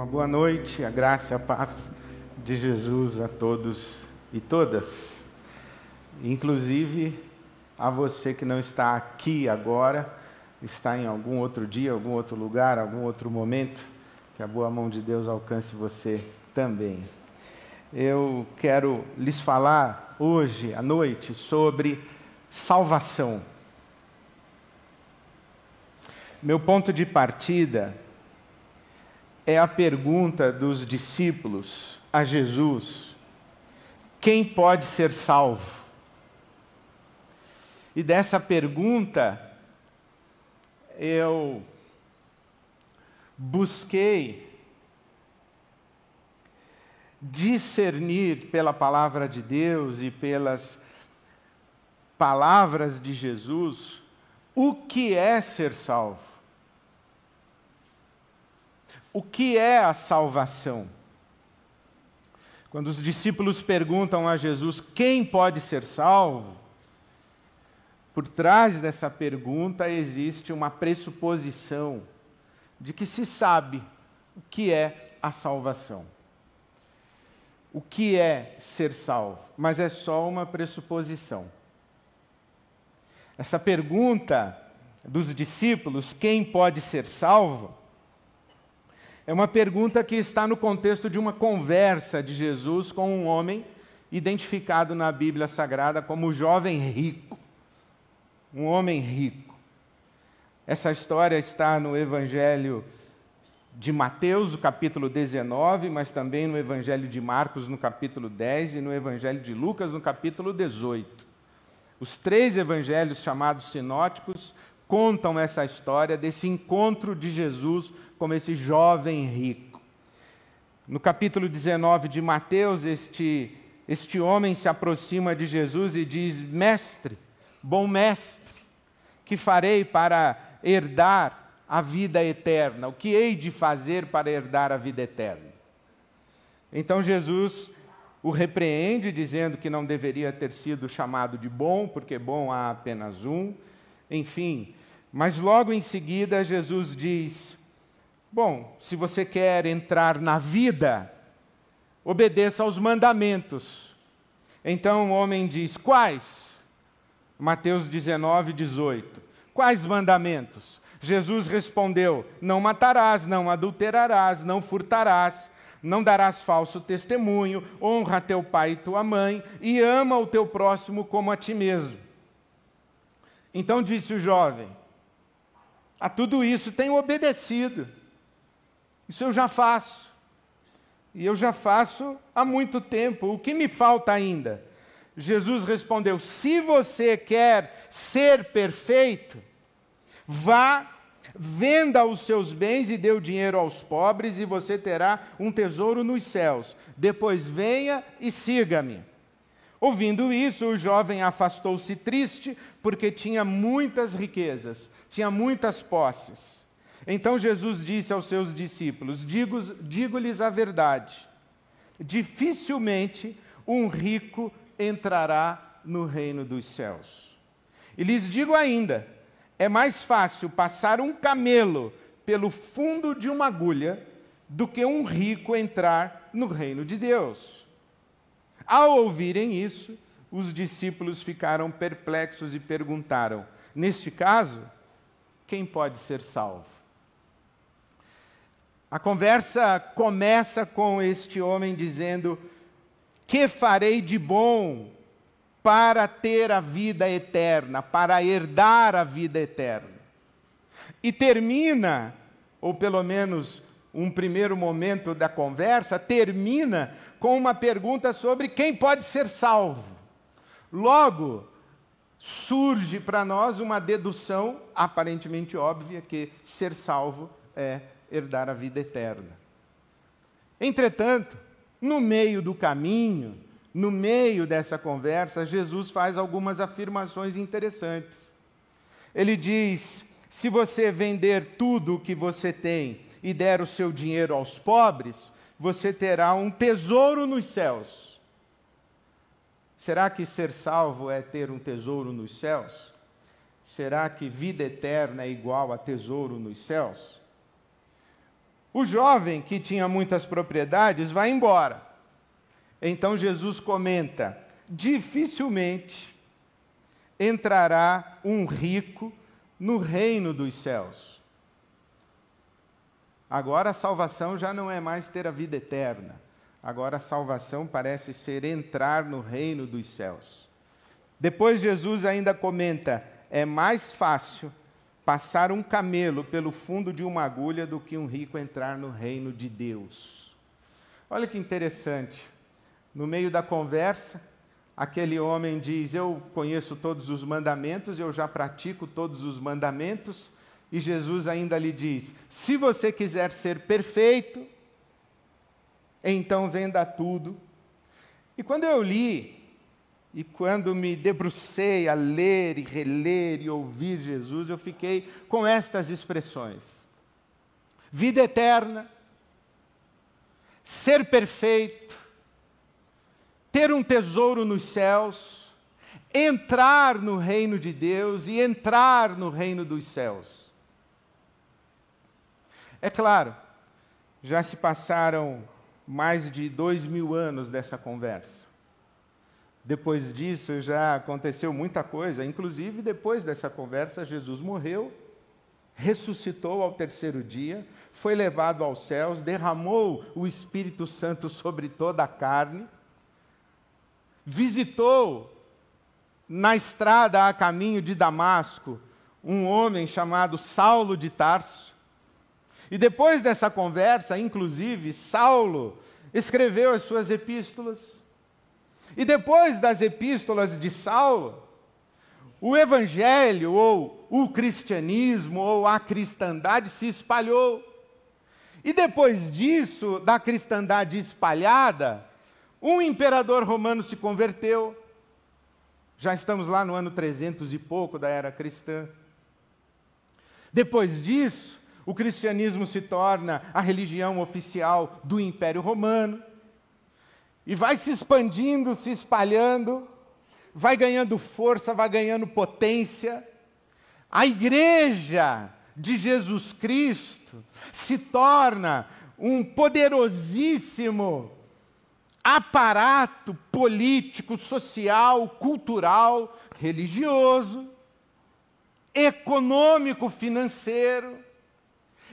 Uma boa noite, a graça e a paz de Jesus a todos e todas, inclusive a você que não está aqui agora, está em algum outro dia, algum outro lugar, algum outro momento, que a boa mão de Deus alcance você também. Eu quero lhes falar hoje à noite sobre salvação. Meu ponto de partida é a pergunta dos discípulos a Jesus: quem pode ser salvo? E dessa pergunta eu busquei discernir pela palavra de Deus e pelas palavras de Jesus o que é ser salvo. O que é a salvação? Quando os discípulos perguntam a Jesus quem pode ser salvo, por trás dessa pergunta existe uma pressuposição de que se sabe o que é a salvação. O que é ser salvo? Mas é só uma pressuposição. Essa pergunta dos discípulos, quem pode ser salvo, é uma pergunta que está no contexto de uma conversa de Jesus com um homem identificado na Bíblia Sagrada como o jovem rico. Um homem rico. Essa história está no Evangelho de Mateus, no capítulo 19, mas também no Evangelho de Marcos, no capítulo 10, e no Evangelho de Lucas, no capítulo 18. Os três evangelhos chamados sinóticos contam essa história desse encontro de Jesus com esse jovem rico. No capítulo 19 de Mateus, este, este homem se aproxima de Jesus e diz: Mestre, bom mestre, que farei para herdar a vida eterna? O que hei de fazer para herdar a vida eterna? Então Jesus o repreende, dizendo que não deveria ter sido chamado de bom, porque bom há apenas um. Enfim, mas logo em seguida, Jesus diz: Bom, se você quer entrar na vida, obedeça aos mandamentos. Então o homem diz: Quais? Mateus 19, 18. Quais mandamentos? Jesus respondeu: Não matarás, não adulterarás, não furtarás, não darás falso testemunho, honra teu pai e tua mãe, e ama o teu próximo como a ti mesmo. Então disse o jovem: a tudo isso tenho obedecido. Isso eu já faço. E eu já faço há muito tempo. O que me falta ainda? Jesus respondeu: Se você quer ser perfeito, vá, venda os seus bens e dê o dinheiro aos pobres, e você terá um tesouro nos céus. Depois venha e siga-me. Ouvindo isso, o jovem afastou-se triste, porque tinha muitas riquezas, tinha muitas posses. Então Jesus disse aos seus discípulos: Digo-lhes a verdade, dificilmente um rico entrará no reino dos céus. E lhes digo ainda: é mais fácil passar um camelo pelo fundo de uma agulha do que um rico entrar no reino de Deus. Ao ouvirem isso, os discípulos ficaram perplexos e perguntaram: Neste caso, quem pode ser salvo? A conversa começa com este homem dizendo: Que farei de bom para ter a vida eterna, para herdar a vida eterna? E termina, ou pelo menos um primeiro momento da conversa, termina com uma pergunta sobre quem pode ser salvo. Logo, surge para nós uma dedução aparentemente óbvia que ser salvo é herdar a vida eterna. Entretanto, no meio do caminho, no meio dessa conversa, Jesus faz algumas afirmações interessantes. Ele diz: se você vender tudo o que você tem e der o seu dinheiro aos pobres, você terá um tesouro nos céus. Será que ser salvo é ter um tesouro nos céus? Será que vida eterna é igual a tesouro nos céus? O jovem que tinha muitas propriedades vai embora. Então Jesus comenta: dificilmente entrará um rico no reino dos céus. Agora a salvação já não é mais ter a vida eterna. Agora a salvação parece ser entrar no reino dos céus. Depois Jesus ainda comenta: é mais fácil passar um camelo pelo fundo de uma agulha do que um rico entrar no reino de Deus. Olha que interessante. No meio da conversa, aquele homem diz: Eu conheço todos os mandamentos, eu já pratico todos os mandamentos. E Jesus ainda lhe diz: Se você quiser ser perfeito, então venda tudo. E quando eu li, e quando me debrucei a ler e reler e ouvir Jesus, eu fiquei com estas expressões: vida eterna, ser perfeito, ter um tesouro nos céus, entrar no reino de Deus e entrar no reino dos céus. É claro, já se passaram mais de dois mil anos dessa conversa. Depois disso já aconteceu muita coisa, inclusive depois dessa conversa, Jesus morreu, ressuscitou ao terceiro dia, foi levado aos céus, derramou o Espírito Santo sobre toda a carne, visitou na estrada a caminho de Damasco um homem chamado Saulo de Tarso, e depois dessa conversa, inclusive, Saulo escreveu as suas epístolas. E depois das epístolas de Saulo, o evangelho, ou o cristianismo, ou a cristandade se espalhou. E depois disso, da cristandade espalhada, um imperador romano se converteu. Já estamos lá no ano 300 e pouco da era cristã. Depois disso, o cristianismo se torna a religião oficial do Império Romano e vai se expandindo, se espalhando, vai ganhando força, vai ganhando potência. A igreja de Jesus Cristo se torna um poderosíssimo aparato político, social, cultural, religioso, econômico, financeiro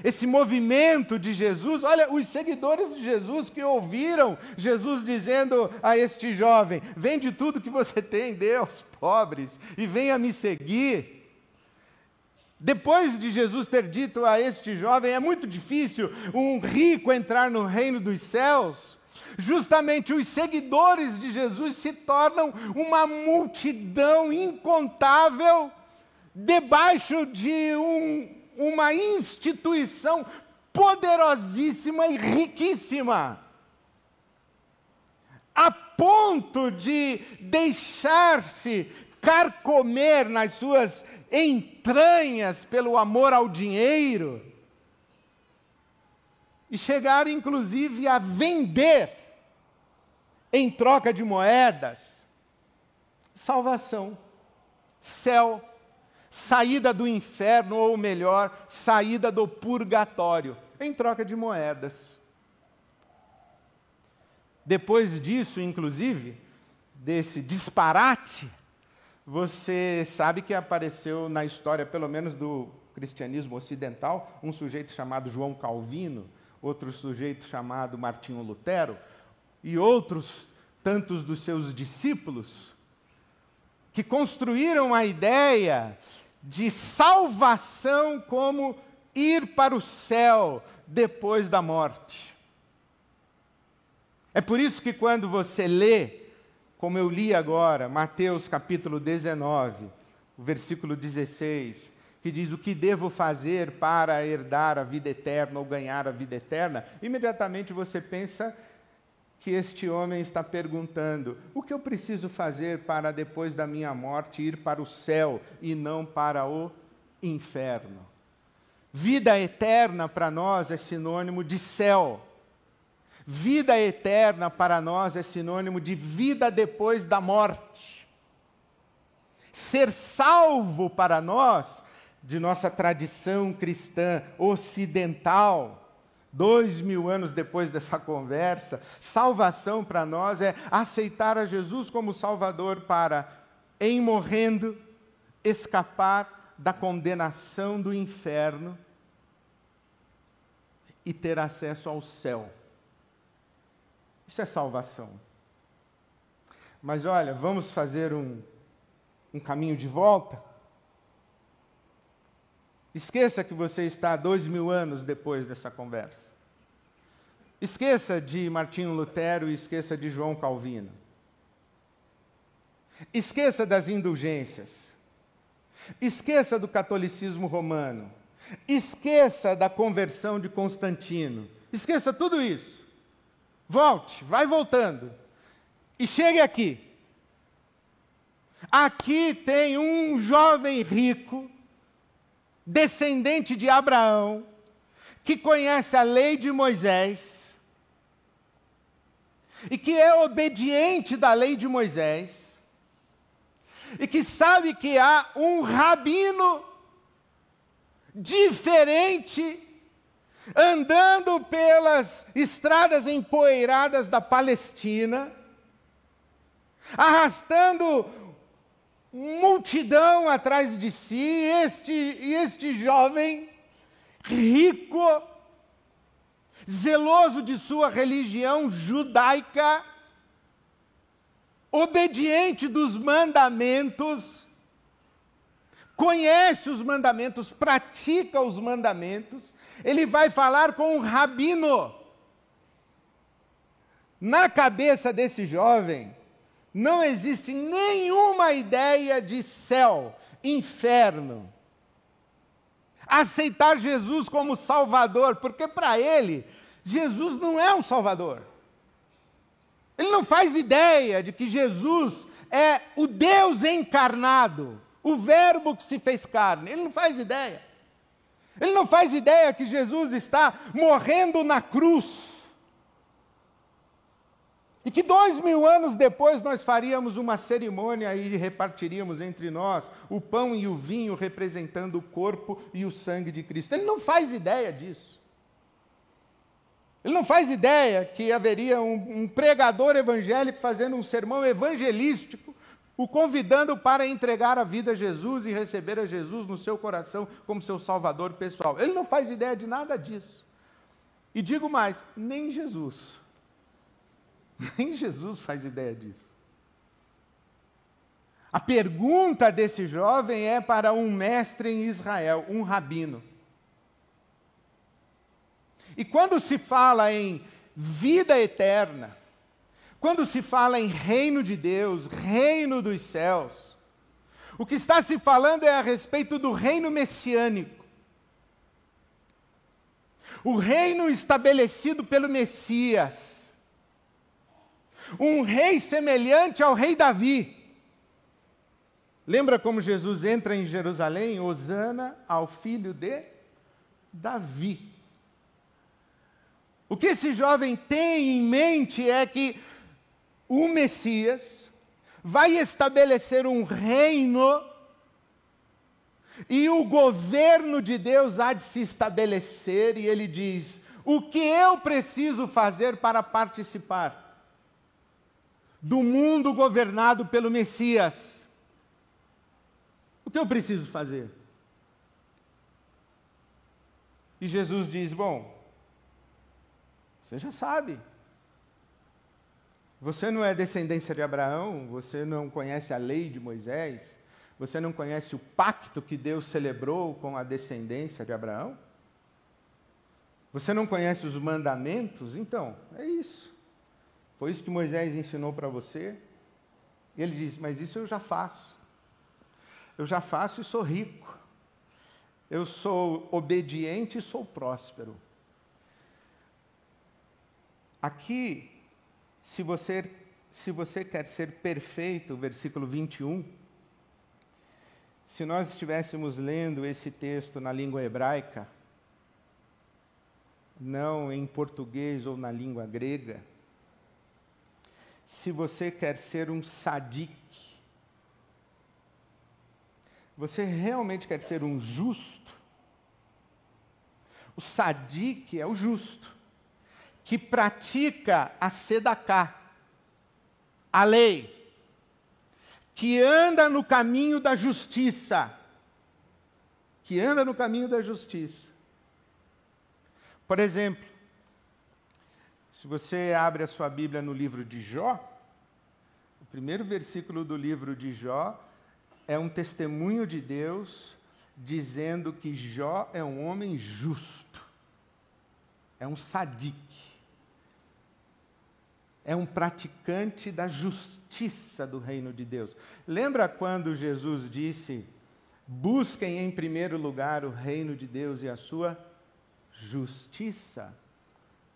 esse movimento de Jesus, olha, os seguidores de Jesus que ouviram Jesus dizendo a este jovem: vende tudo que você tem, aos pobres e venha me seguir. Depois de Jesus ter dito a este jovem: é muito difícil um rico entrar no reino dos céus. Justamente os seguidores de Jesus se tornam uma multidão incontável debaixo de um uma instituição poderosíssima e riquíssima, a ponto de deixar-se carcomer nas suas entranhas pelo amor ao dinheiro e chegar inclusive a vender em troca de moedas salvação, céu saída do inferno, ou melhor, saída do purgatório, em troca de moedas. Depois disso, inclusive, desse disparate, você sabe que apareceu na história, pelo menos do cristianismo ocidental, um sujeito chamado João Calvino, outro sujeito chamado Martinho Lutero, e outros tantos dos seus discípulos, que construíram a ideia de salvação como ir para o céu depois da morte. É por isso que quando você lê, como eu li agora, Mateus capítulo 19, o versículo 16, que diz: O que devo fazer para herdar a vida eterna ou ganhar a vida eterna? Imediatamente você pensa que este homem está perguntando: o que eu preciso fazer para depois da minha morte ir para o céu e não para o inferno? Vida eterna para nós é sinônimo de céu. Vida eterna para nós é sinônimo de vida depois da morte. Ser salvo para nós, de nossa tradição cristã ocidental, dois mil anos depois dessa conversa, salvação para nós é aceitar a Jesus como Salvador para, em morrendo, escapar da condenação do inferno e ter acesso ao céu. Isso é salvação. Mas olha, vamos fazer um, um caminho de volta? Esqueça que você está dois mil anos depois dessa conversa. Esqueça de Martinho Lutero e esqueça de João Calvino. Esqueça das indulgências. Esqueça do catolicismo romano. Esqueça da conversão de Constantino. Esqueça tudo isso. Volte, vai voltando. E chegue aqui. Aqui tem um jovem rico descendente de Abraão, que conhece a lei de Moisés e que é obediente da lei de Moisés e que sabe que há um rabino diferente andando pelas estradas empoeiradas da Palestina, arrastando multidão atrás de si, este, este jovem rico, zeloso de sua religião judaica, obediente dos mandamentos, conhece os mandamentos, pratica os mandamentos, ele vai falar com um rabino. Na cabeça desse jovem, não existe nenhuma ideia de céu, inferno. Aceitar Jesus como Salvador, porque para ele, Jesus não é um Salvador. Ele não faz ideia de que Jesus é o Deus encarnado, o Verbo que se fez carne. Ele não faz ideia. Ele não faz ideia que Jesus está morrendo na cruz e que dois mil anos depois nós faríamos uma cerimônia e repartiríamos entre nós o pão e o vinho representando o corpo e o sangue de Cristo. Ele não faz ideia disso. Ele não faz ideia que haveria um, um pregador evangélico fazendo um sermão evangelístico, o convidando para entregar a vida a Jesus e receber a Jesus no seu coração como seu salvador pessoal. Ele não faz ideia de nada disso. E digo mais, nem Jesus. Nem Jesus faz ideia disso. A pergunta desse jovem é para um mestre em Israel, um rabino. E quando se fala em vida eterna, quando se fala em reino de Deus, reino dos céus, o que está se falando é a respeito do reino messiânico. O reino estabelecido pelo Messias um rei semelhante ao rei Davi. Lembra como Jesus entra em Jerusalém? Osana ao filho de Davi. O que esse jovem tem em mente é que o Messias vai estabelecer um reino e o governo de Deus há de se estabelecer, e ele diz: o que eu preciso fazer para participar? Do mundo governado pelo Messias. O que eu preciso fazer? E Jesus diz: Bom, você já sabe. Você não é descendência de Abraão, você não conhece a lei de Moisés, você não conhece o pacto que Deus celebrou com a descendência de Abraão? Você não conhece os mandamentos? Então, é isso. Foi isso que Moisés ensinou para você? E ele diz: Mas isso eu já faço. Eu já faço e sou rico. Eu sou obediente e sou próspero. Aqui, se você, se você quer ser perfeito, versículo 21, se nós estivéssemos lendo esse texto na língua hebraica, não em português ou na língua grega, se você quer ser um sadique, você realmente quer ser um justo, O sadique é o justo, que pratica a sedacá, a lei, que anda no caminho da justiça, que anda no caminho da justiça. Por exemplo, se você abre a sua Bíblia no livro de Jó, o primeiro versículo do livro de Jó é um testemunho de Deus dizendo que Jó é um homem justo, é um sadique, é um praticante da justiça do reino de Deus. Lembra quando Jesus disse: busquem em primeiro lugar o reino de Deus e a sua justiça?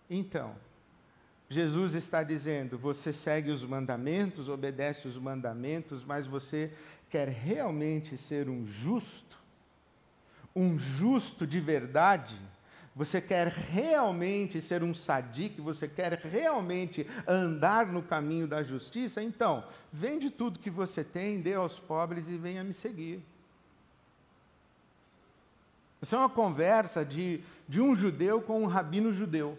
Então, Jesus está dizendo: você segue os mandamentos, obedece os mandamentos, mas você quer realmente ser um justo, um justo de verdade, você quer realmente ser um sadique, você quer realmente andar no caminho da justiça, então, vende tudo que você tem, dê aos pobres e venha me seguir. Essa é uma conversa de, de um judeu com um rabino judeu.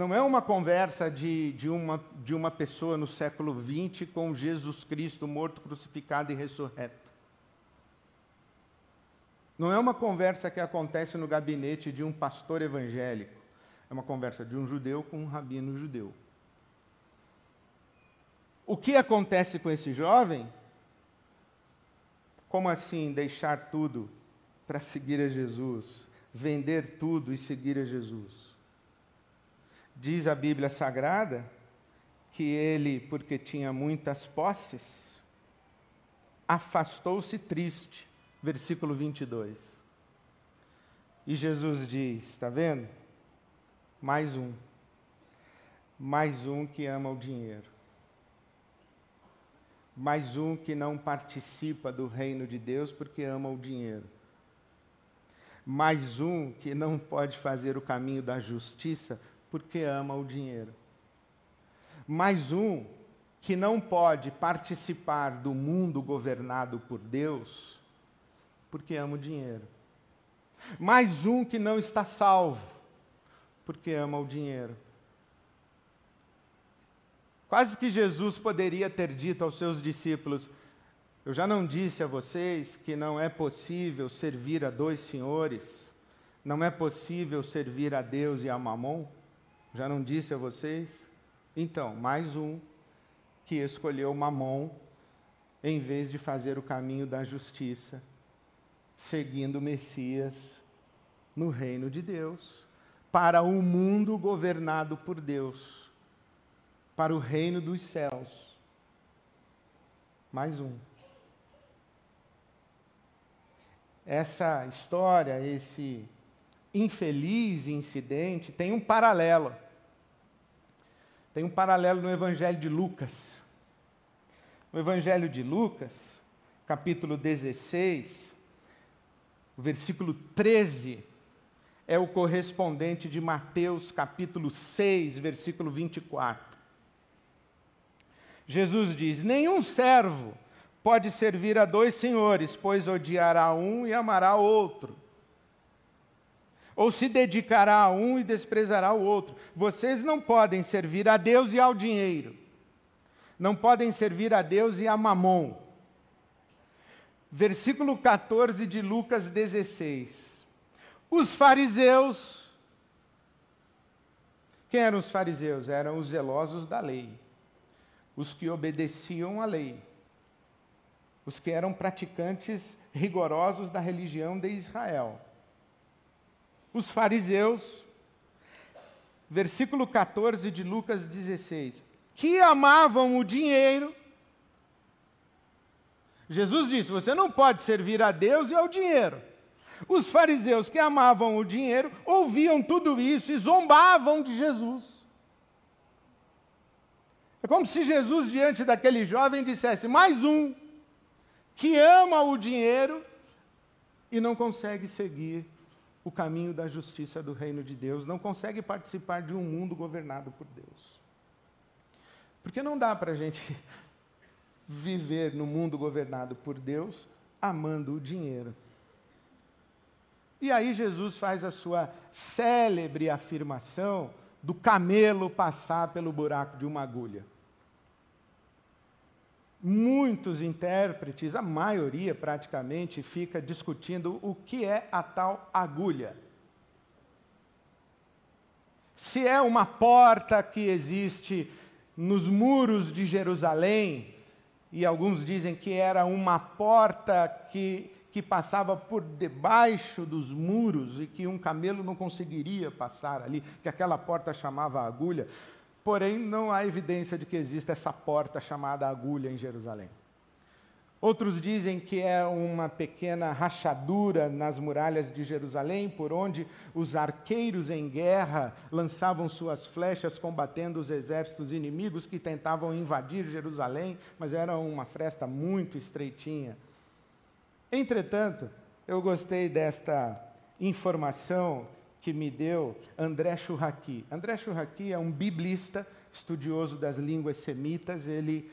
Não é uma conversa de, de, uma, de uma pessoa no século XX com Jesus Cristo morto, crucificado e ressurreto. Não é uma conversa que acontece no gabinete de um pastor evangélico. É uma conversa de um judeu com um rabino judeu. O que acontece com esse jovem? Como assim deixar tudo para seguir a Jesus? Vender tudo e seguir a Jesus? Diz a Bíblia Sagrada que ele, porque tinha muitas posses, afastou-se triste. Versículo 22. E Jesus diz: está vendo? Mais um. Mais um que ama o dinheiro. Mais um que não participa do reino de Deus porque ama o dinheiro. Mais um que não pode fazer o caminho da justiça porque ama o dinheiro. Mais um que não pode participar do mundo governado por Deus porque ama o dinheiro. Mais um que não está salvo porque ama o dinheiro. Quase que Jesus poderia ter dito aos seus discípulos: Eu já não disse a vocês que não é possível servir a dois senhores, não é possível servir a Deus e a Mamon? Já não disse a vocês? Então, mais um que escolheu Mamon em vez de fazer o caminho da justiça, seguindo Messias no reino de Deus, para o mundo governado por Deus, para o reino dos céus. Mais um. Essa história, esse infeliz incidente tem um paralelo. Tem um paralelo no Evangelho de Lucas. No Evangelho de Lucas, capítulo 16, versículo 13, é o correspondente de Mateus, capítulo 6, versículo 24. Jesus diz: Nenhum servo pode servir a dois senhores, pois odiará um e amará outro ou se dedicará a um e desprezará o outro. Vocês não podem servir a Deus e ao dinheiro. Não podem servir a Deus e a mamon. Versículo 14 de Lucas 16. Os fariseus. Quem eram os fariseus? Eram os zelosos da lei, os que obedeciam à lei, os que eram praticantes rigorosos da religião de Israel os fariseus, versículo 14 de Lucas 16, que amavam o dinheiro. Jesus disse: Você não pode servir a Deus e ao dinheiro. Os fariseus que amavam o dinheiro ouviam tudo isso e zombavam de Jesus. É como se Jesus, diante daquele jovem, dissesse: Mais um que ama o dinheiro e não consegue seguir o caminho da justiça do reino de Deus, não consegue participar de um mundo governado por Deus. Porque não dá para a gente viver no mundo governado por Deus amando o dinheiro. E aí Jesus faz a sua célebre afirmação do camelo passar pelo buraco de uma agulha. Muitos intérpretes, a maioria praticamente, fica discutindo o que é a tal agulha. Se é uma porta que existe nos muros de Jerusalém, e alguns dizem que era uma porta que, que passava por debaixo dos muros e que um camelo não conseguiria passar ali, que aquela porta chamava agulha. Porém, não há evidência de que exista essa porta chamada agulha em Jerusalém. Outros dizem que é uma pequena rachadura nas muralhas de Jerusalém, por onde os arqueiros em guerra lançavam suas flechas combatendo os exércitos inimigos que tentavam invadir Jerusalém, mas era uma fresta muito estreitinha. Entretanto, eu gostei desta informação que me deu André Churraqui. André Churraqui é um biblista, estudioso das línguas semitas, ele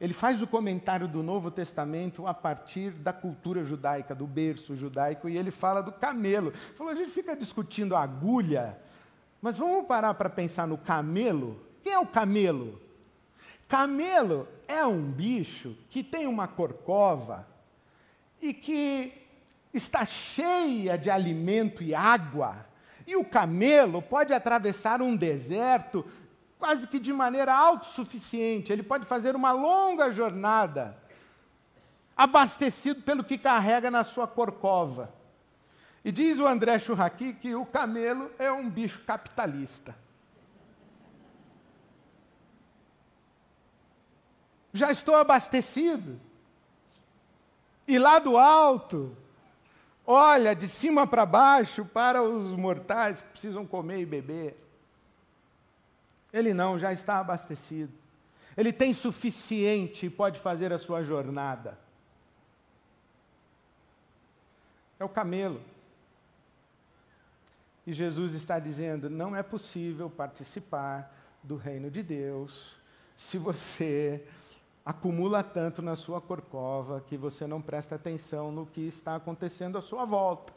ele faz o comentário do Novo Testamento a partir da cultura judaica, do berço judaico, e ele fala do camelo. Ele falou: a gente fica discutindo a agulha, mas vamos parar para pensar no camelo? Quem é o camelo? Camelo é um bicho que tem uma corcova e que está cheia de alimento e água. E o camelo pode atravessar um deserto quase que de maneira autossuficiente. Ele pode fazer uma longa jornada, abastecido pelo que carrega na sua corcova. E diz o André Churraqui que o camelo é um bicho capitalista. Já estou abastecido. E lá do alto, olha de cima para baixo para os mortais que precisam comer e beber. Ele não, já está abastecido. Ele tem suficiente e pode fazer a sua jornada. É o camelo. E Jesus está dizendo: não é possível participar do reino de Deus se você acumula tanto na sua corcova que você não presta atenção no que está acontecendo à sua volta.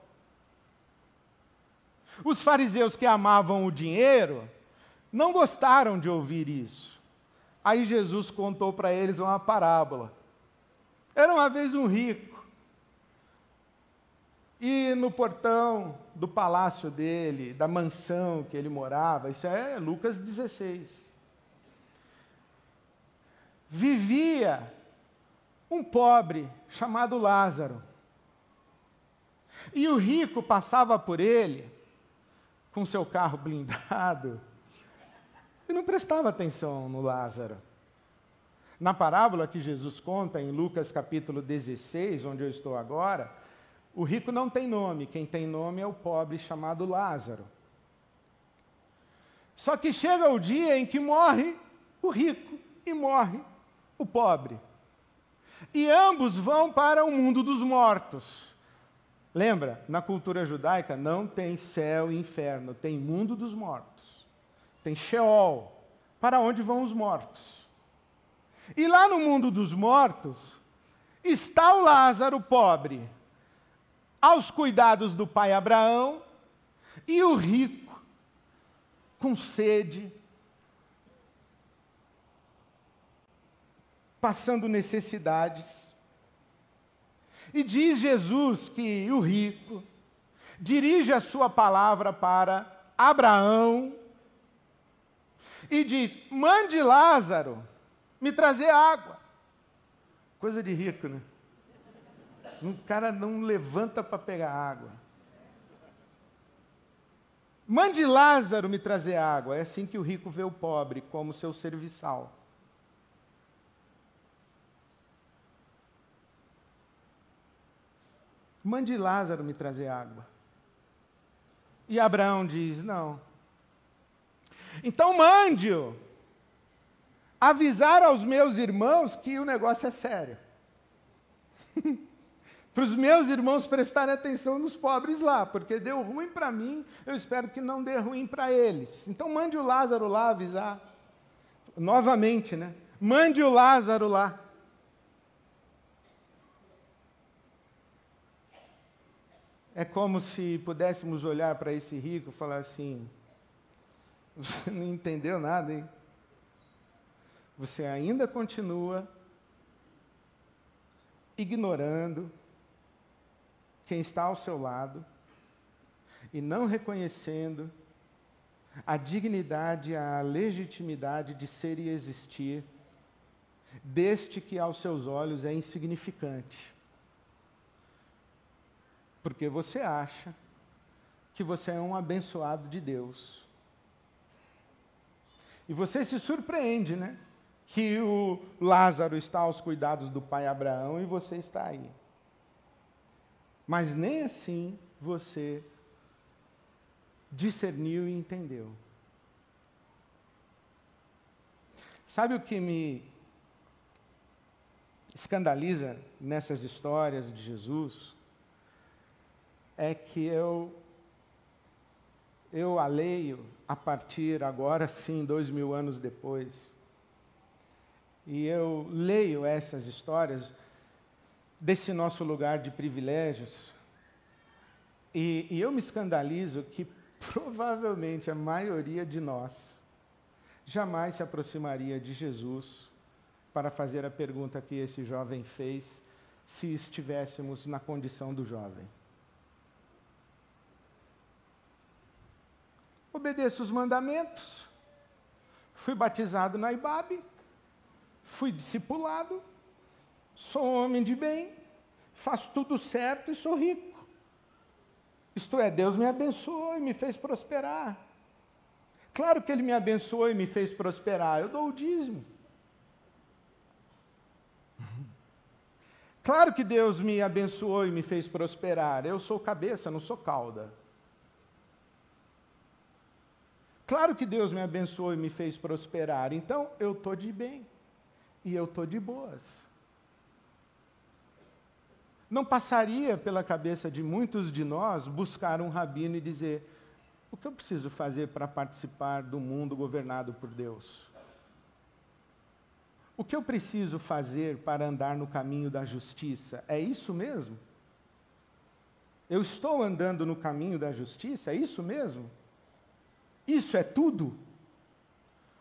Os fariseus que amavam o dinheiro não gostaram de ouvir isso. Aí Jesus contou para eles uma parábola. Era uma vez um rico. E no portão do palácio dele, da mansão que ele morava, isso é Lucas 16, vivia um pobre chamado Lázaro. E o rico passava por ele com seu carro blindado e não prestava atenção no Lázaro. Na parábola que Jesus conta em Lucas capítulo 16, onde eu estou agora, o rico não tem nome, quem tem nome é o pobre chamado Lázaro. Só que chega o dia em que morre o rico e morre o pobre. E ambos vão para o mundo dos mortos. Lembra, na cultura judaica não tem céu e inferno, tem mundo dos mortos tem Sheol, para onde vão os mortos. E lá no mundo dos mortos está o Lázaro pobre, aos cuidados do pai Abraão, e o rico, com sede, passando necessidades. E diz Jesus que o rico dirige a sua palavra para Abraão, e diz: mande Lázaro me trazer água. Coisa de rico, né? Um cara não levanta para pegar água. Mande Lázaro me trazer água. É assim que o rico vê o pobre, como seu serviçal. Mande Lázaro me trazer água. E Abraão diz: Não, então mande-o avisar aos meus irmãos que o negócio é sério. para os meus irmãos prestarem atenção nos pobres lá, porque deu ruim para mim, eu espero que não dê ruim para eles. Então mande o Lázaro lá avisar. Novamente, né? Mande o Lázaro lá. É como se pudéssemos olhar para esse rico e falar assim: você não entendeu nada, hein? Você ainda continua ignorando quem está ao seu lado e não reconhecendo a dignidade, a legitimidade de ser e existir deste que aos seus olhos é insignificante. Porque você acha que você é um abençoado de Deus. E você se surpreende, né? Que o Lázaro está aos cuidados do pai Abraão e você está aí. Mas nem assim você discerniu e entendeu. Sabe o que me escandaliza nessas histórias de Jesus? É que eu eu a leio a partir agora sim, dois mil anos depois, e eu leio essas histórias desse nosso lugar de privilégios, e, e eu me escandalizo que provavelmente a maioria de nós jamais se aproximaria de Jesus para fazer a pergunta que esse jovem fez, se estivéssemos na condição do jovem. Obedeço os mandamentos, fui batizado na Ibabe, fui discipulado, sou homem de bem, faço tudo certo e sou rico. Isto é, Deus me abençoou e me fez prosperar. Claro que Ele me abençoou e me fez prosperar, eu dou o dízimo. Claro que Deus me abençoou e me fez prosperar, eu sou cabeça, não sou cauda. Claro que Deus me abençoou e me fez prosperar, então eu estou de bem e eu estou de boas não passaria pela cabeça de muitos de nós buscar um rabino e dizer: o que eu preciso fazer para participar do mundo governado por Deus? O que eu preciso fazer para andar no caminho da justiça? É isso mesmo? Eu estou andando no caminho da justiça? É isso mesmo? Isso é tudo?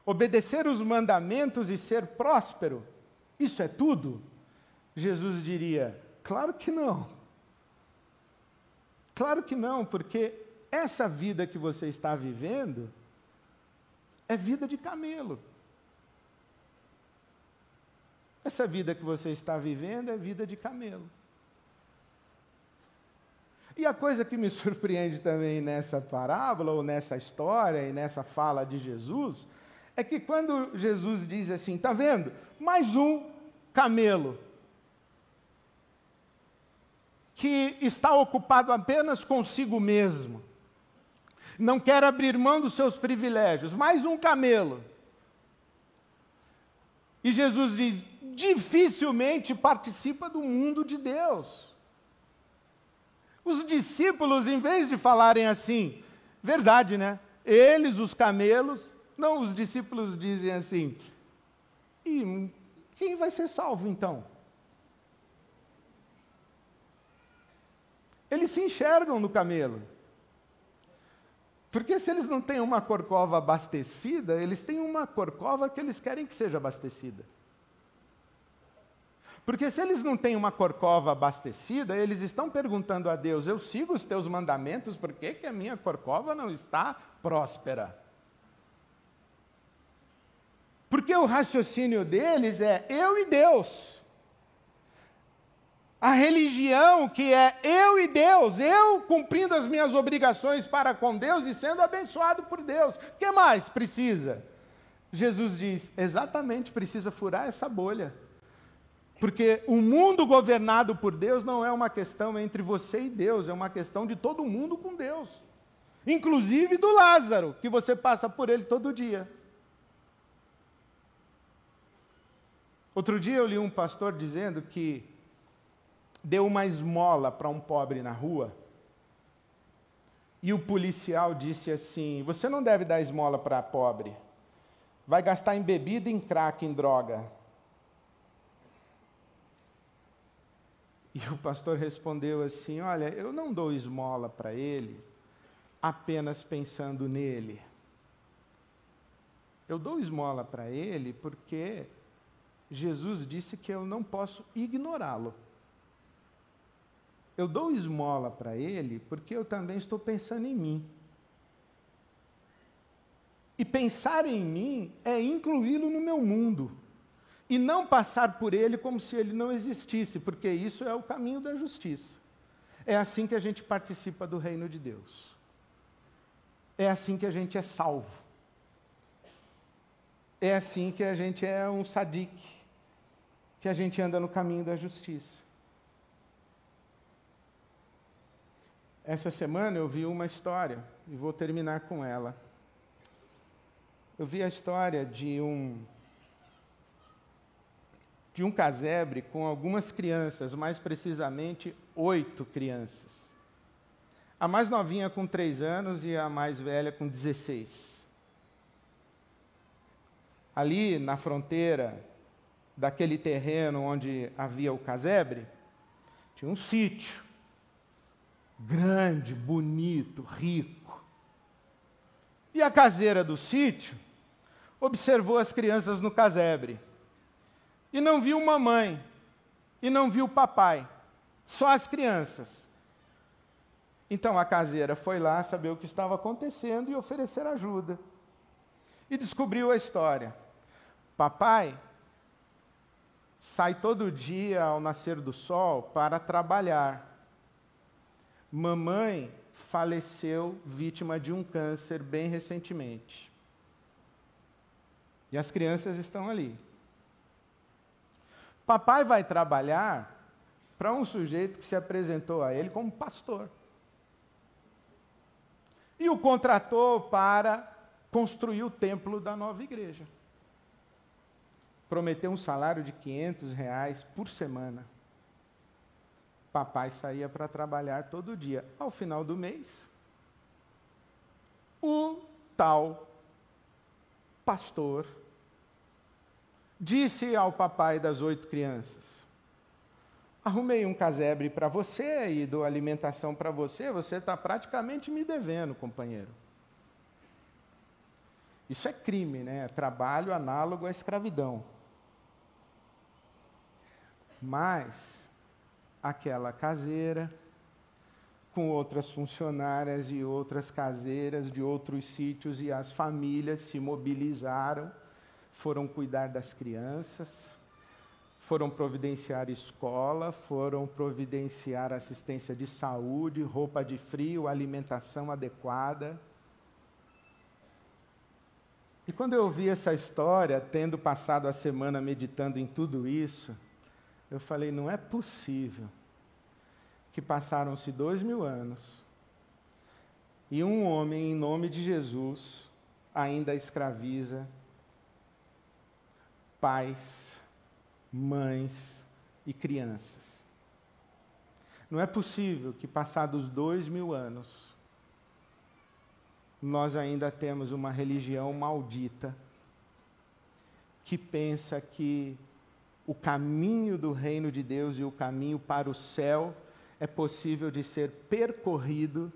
Obedecer os mandamentos e ser próspero? Isso é tudo? Jesus diria: Claro que não. Claro que não, porque essa vida que você está vivendo é vida de camelo. Essa vida que você está vivendo é vida de camelo. E a coisa que me surpreende também nessa parábola, ou nessa história, e nessa fala de Jesus, é que quando Jesus diz assim: está vendo? Mais um camelo que está ocupado apenas consigo mesmo, não quer abrir mão dos seus privilégios, mais um camelo. E Jesus diz: dificilmente participa do mundo de Deus. Os discípulos, em vez de falarem assim, verdade, né? Eles, os camelos, não, os discípulos dizem assim: e quem vai ser salvo então? eles se enxergam no camelo. Porque se eles não têm uma corcova abastecida, eles têm uma corcova que eles querem que seja abastecida. Porque se eles não têm uma corcova abastecida, eles estão perguntando a Deus: Eu sigo os teus mandamentos, por que, que a minha corcova não está próspera? Porque o raciocínio deles é eu e Deus a religião que é eu e Deus, eu cumprindo as minhas obrigações para com Deus e sendo abençoado por Deus. O que mais precisa? Jesus diz: exatamente, precisa furar essa bolha. Porque o mundo governado por Deus não é uma questão entre você e Deus, é uma questão de todo mundo com Deus. Inclusive do Lázaro, que você passa por ele todo dia. Outro dia eu li um pastor dizendo que deu uma esmola para um pobre na rua. E o policial disse assim: Você não deve dar esmola para pobre. Vai gastar em bebida, em crack, em droga. E o pastor respondeu assim: Olha, eu não dou esmola para ele apenas pensando nele. Eu dou esmola para ele porque Jesus disse que eu não posso ignorá-lo. Eu dou esmola para ele porque eu também estou pensando em mim. E pensar em mim é incluí-lo no meu mundo. E não passar por ele como se ele não existisse, porque isso é o caminho da justiça. É assim que a gente participa do reino de Deus. É assim que a gente é salvo. É assim que a gente é um sadique, que a gente anda no caminho da justiça. Essa semana eu vi uma história, e vou terminar com ela. Eu vi a história de um de um casebre com algumas crianças, mais precisamente oito crianças. A mais novinha com três anos e a mais velha com 16. Ali na fronteira daquele terreno onde havia o casebre, tinha um sítio grande, bonito, rico. E a caseira do sítio observou as crianças no casebre e não viu mamãe e não viu papai, só as crianças. Então a caseira foi lá saber o que estava acontecendo e oferecer ajuda. E descobriu a história. Papai sai todo dia ao nascer do sol para trabalhar. Mamãe faleceu vítima de um câncer bem recentemente. E as crianças estão ali. Papai vai trabalhar para um sujeito que se apresentou a ele como pastor. E o contratou para construir o templo da nova igreja. Prometeu um salário de 500 reais por semana. Papai saía para trabalhar todo dia. Ao final do mês, o tal pastor disse ao papai das oito crianças: Arrumei um casebre para você e dou alimentação para você, você está praticamente me devendo, companheiro. Isso é crime, né? É trabalho análogo à escravidão. Mas aquela caseira, com outras funcionárias e outras caseiras de outros sítios, e as famílias se mobilizaram foram cuidar das crianças, foram providenciar escola, foram providenciar assistência de saúde, roupa de frio, alimentação adequada. E quando eu ouvi essa história, tendo passado a semana meditando em tudo isso, eu falei: não é possível que passaram-se dois mil anos e um homem, em nome de Jesus, ainda escraviza pais, mães e crianças. Não é possível que, passados dois mil anos, nós ainda temos uma religião maldita que pensa que o caminho do reino de Deus e o caminho para o céu é possível de ser percorrido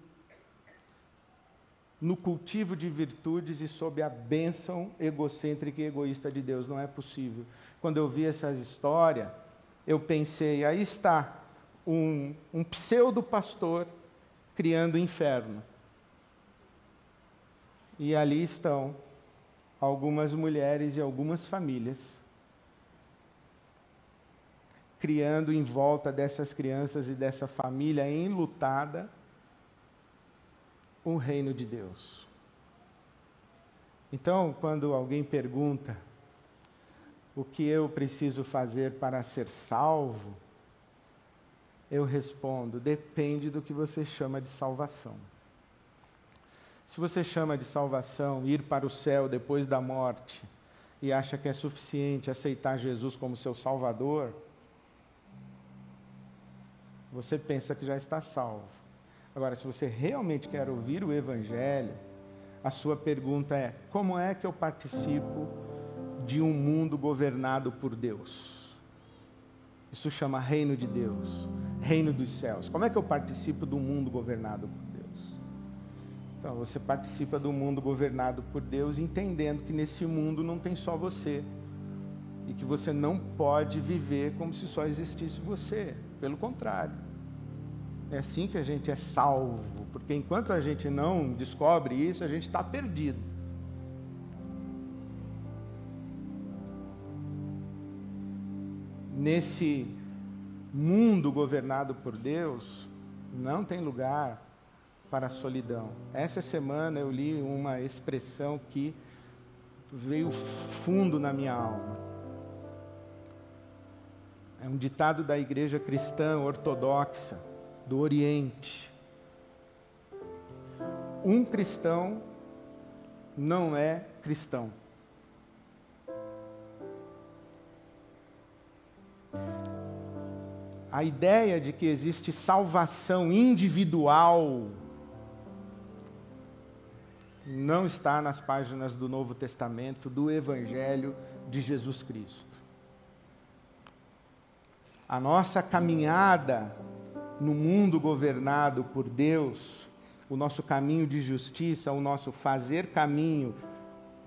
no cultivo de virtudes e sob a bênção egocêntrica e egoísta de Deus. Não é possível. Quando eu vi essas histórias, eu pensei: aí está um, um pseudo-pastor criando inferno. E ali estão algumas mulheres e algumas famílias criando em volta dessas crianças e dessa família enlutada o reino de Deus. Então, quando alguém pergunta o que eu preciso fazer para ser salvo, eu respondo: depende do que você chama de salvação. Se você chama de salvação ir para o céu depois da morte e acha que é suficiente aceitar Jesus como seu Salvador, você pensa que já está salvo. Agora, se você realmente quer ouvir o Evangelho, a sua pergunta é: como é que eu participo de um mundo governado por Deus? Isso chama reino de Deus. reino dos céus? Como é que eu participo do mundo governado por Deus? Então, você participa do mundo governado por Deus entendendo que nesse mundo não tem só você e que você não pode viver como se só existisse você. Pelo contrário. É assim que a gente é salvo, porque enquanto a gente não descobre isso, a gente está perdido. Nesse mundo governado por Deus, não tem lugar para a solidão. Essa semana eu li uma expressão que veio fundo na minha alma. É um ditado da igreja cristã ortodoxa do Oriente. Um cristão não é cristão. A ideia de que existe salvação individual não está nas páginas do Novo Testamento do Evangelho de Jesus Cristo. A nossa caminhada no mundo governado por Deus, o nosso caminho de justiça, o nosso fazer caminho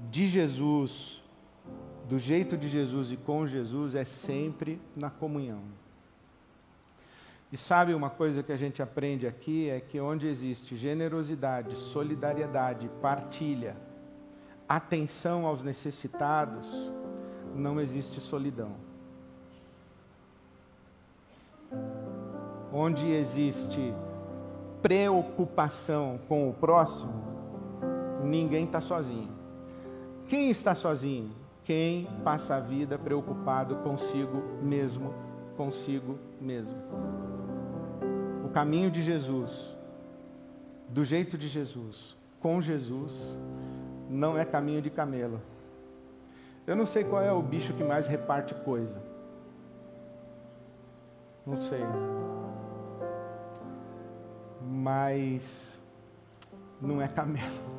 de Jesus, do jeito de Jesus e com Jesus, é sempre na comunhão. E sabe uma coisa que a gente aprende aqui é que onde existe generosidade, solidariedade, partilha, atenção aos necessitados, não existe solidão. Onde existe preocupação com o próximo, ninguém está sozinho. Quem está sozinho? Quem passa a vida preocupado consigo mesmo, consigo mesmo. O caminho de Jesus, do jeito de Jesus, com Jesus, não é caminho de camelo. Eu não sei qual é o bicho que mais reparte coisa. Não sei mas não é camelo.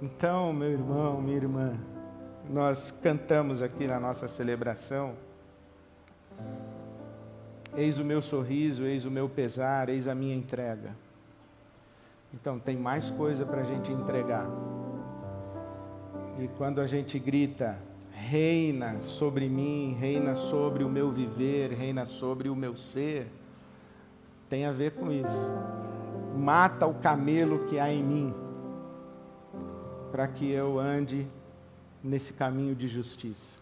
Então, meu irmão, minha irmã, nós cantamos aqui na nossa celebração. Eis o meu sorriso, eis o meu pesar, eis a minha entrega. Então, tem mais coisa para a gente entregar. E quando a gente grita, reina sobre mim, reina sobre o meu viver, reina sobre o meu ser, tem a ver com isso. Mata o camelo que há em mim, para que eu ande nesse caminho de justiça.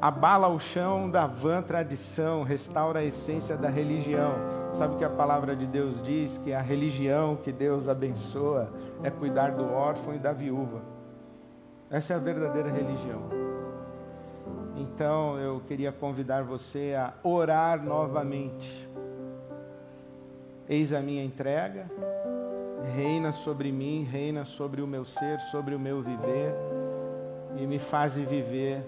Abala o chão da vã tradição, restaura a essência da religião. Sabe o que a palavra de Deus diz? Que a religião que Deus abençoa é cuidar do órfão e da viúva. Essa é a verdadeira religião. Então eu queria convidar você a orar novamente. Eis a minha entrega, reina sobre mim, reina sobre o meu ser, sobre o meu viver, e me faz viver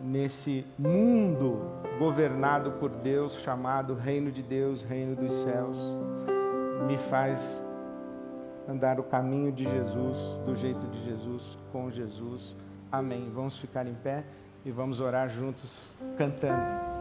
nesse mundo governado por Deus, chamado Reino de Deus, Reino dos Céus. Me faz andar o caminho de Jesus, do jeito de Jesus, com Jesus. Amém. Vamos ficar em pé e vamos orar juntos cantando.